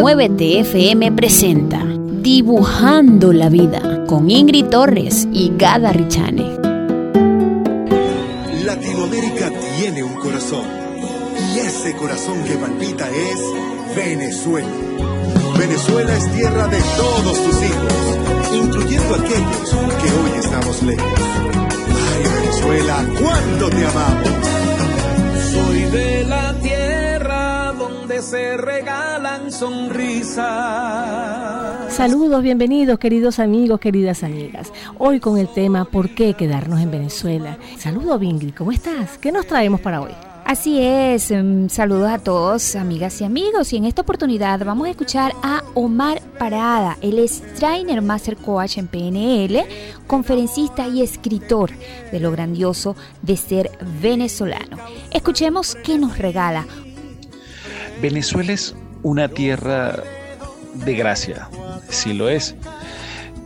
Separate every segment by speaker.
Speaker 1: Muévete FM presenta Dibujando la Vida con Ingrid Torres y Gada Richane.
Speaker 2: Latinoamérica tiene un corazón y ese corazón que palpita es Venezuela. Venezuela es tierra de todos tus hijos, incluyendo aquellos que hoy estamos lejos. Ay, Venezuela, cuánto te amamos.
Speaker 3: Se regalan sonrisas.
Speaker 4: Saludos, bienvenidos queridos amigos, queridas amigas. Hoy con el tema ¿Por qué quedarnos en Venezuela? Saludos Bingri, ¿cómo estás? ¿Qué nos traemos para hoy?
Speaker 5: Así es, em, saludos a todos, amigas y amigos. Y en esta oportunidad vamos a escuchar a Omar Parada. Él es Trainer Master Coach en PNL, conferencista y escritor de lo grandioso de ser venezolano. Escuchemos qué nos regala.
Speaker 6: Venezuela es una tierra de gracia, sí lo es.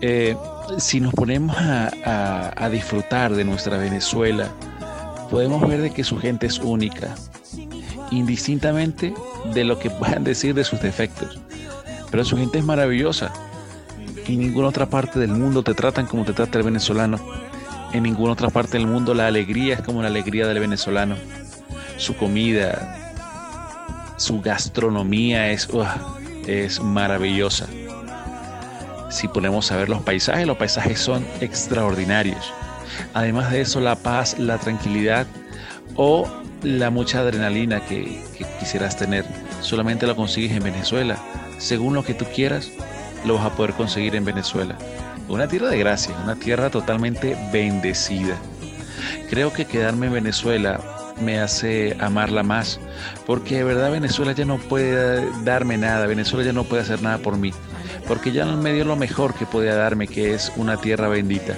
Speaker 6: Eh, si nos ponemos a, disfrutar de nuestra Venezuela, podemos ver de que su gente es única, indistintamente de lo que puedan decir de sus defectos. Pero su gente es maravillosa. En ninguna otra parte del mundo te tratan como te trata el venezolano. En ninguna otra parte del mundo la alegría es como la alegría del venezolano. Su comida, su gastronomía es, es maravillosa. Si ponemos a ver los paisajes, los paisajes son extraordinarios. Además de eso, la paz, la tranquilidad o la mucha adrenalina que, que quisieras tener, solamente lo consigues en Venezuela. Según lo que tú quieras, lo vas a poder conseguir en Venezuela. Una tierra de gracia, una tierra totalmente bendecida. Creo que quedarme en Venezuela me hace amarla más, porque de verdad Venezuela ya no puede darme nada, Venezuela ya no puede hacer nada por mí, porque ya no me dio lo mejor que podía darme, que es una tierra bendita.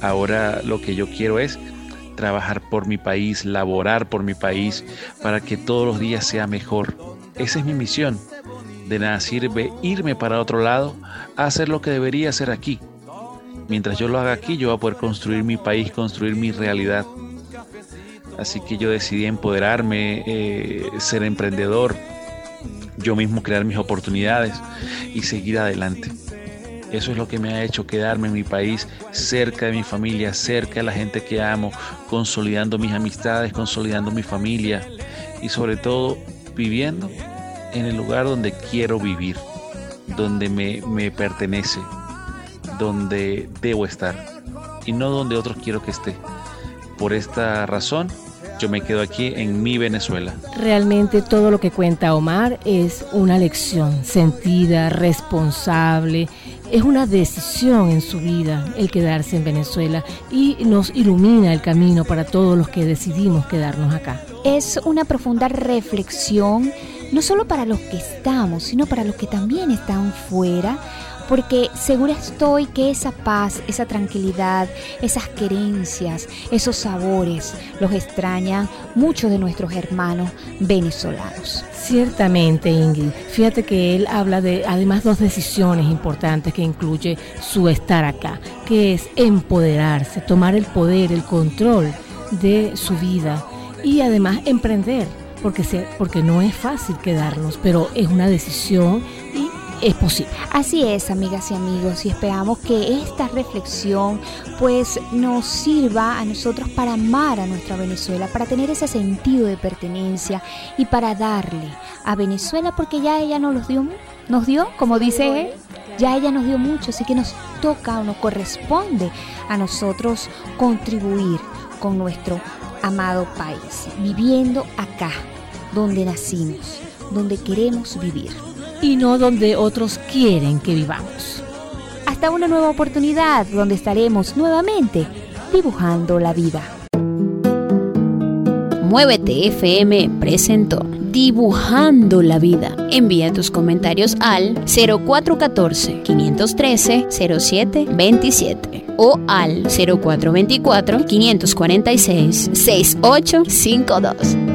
Speaker 6: Ahora lo que yo quiero es trabajar por mi país, laborar por mi país, para que todos los días sea mejor. Esa es mi misión. De nada sirve irme para otro lado a hacer lo que debería hacer aquí. Mientras yo lo haga aquí, yo voy a poder construir mi país, construir mi realidad. Así que yo decidí empoderarme, eh, ser emprendedor, yo mismo crear mis oportunidades y seguir adelante. Eso es lo que me ha hecho quedarme en mi país, cerca de mi familia, cerca de la gente que amo, consolidando mis amistades, consolidando mi familia y sobre todo viviendo en el lugar donde quiero vivir, donde me, me pertenece, donde debo estar y no donde otros quiero que esté. Por esta razón, yo me quedo aquí en mi Venezuela.
Speaker 4: Realmente todo lo que cuenta Omar es una lección sentida, responsable, es una decisión en su vida el quedarse en Venezuela y nos ilumina el camino para todos los que decidimos quedarnos acá.
Speaker 5: Es una profunda reflexión, no solo para los que estamos, sino para los que también están fuera, porque segura estoy que esa paz, esa tranquilidad, esas querencias, esos sabores los extrañan muchos de nuestros hermanos venezolanos.
Speaker 4: Ciertamente, Ingrid. Fíjate que él habla de además dos decisiones importantes que incluye su estar acá, que es empoderarse, tomar el poder, el control de su vida y además emprender, porque, se, porque no es fácil quedarnos, pero es una decisión es posible.
Speaker 5: Así es, amigas y amigos, y esperamos que esta reflexión pues nos sirva a nosotros para amar a nuestra Venezuela, para tener ese sentido de pertenencia y para darle a Venezuela porque ya ella nos los dio, nos dio, como dice él, ya ella nos dio mucho, así que nos toca o nos corresponde a nosotros contribuir con nuestro amado país, viviendo acá, donde nacimos, donde queremos vivir.
Speaker 4: Y no donde otros quieren que vivamos.
Speaker 5: Hasta una nueva oportunidad donde estaremos nuevamente dibujando la vida.
Speaker 1: Muévete FM presentó Dibujando la Vida. Envía tus comentarios al 0414-513-0727 o al 0424-546-6852.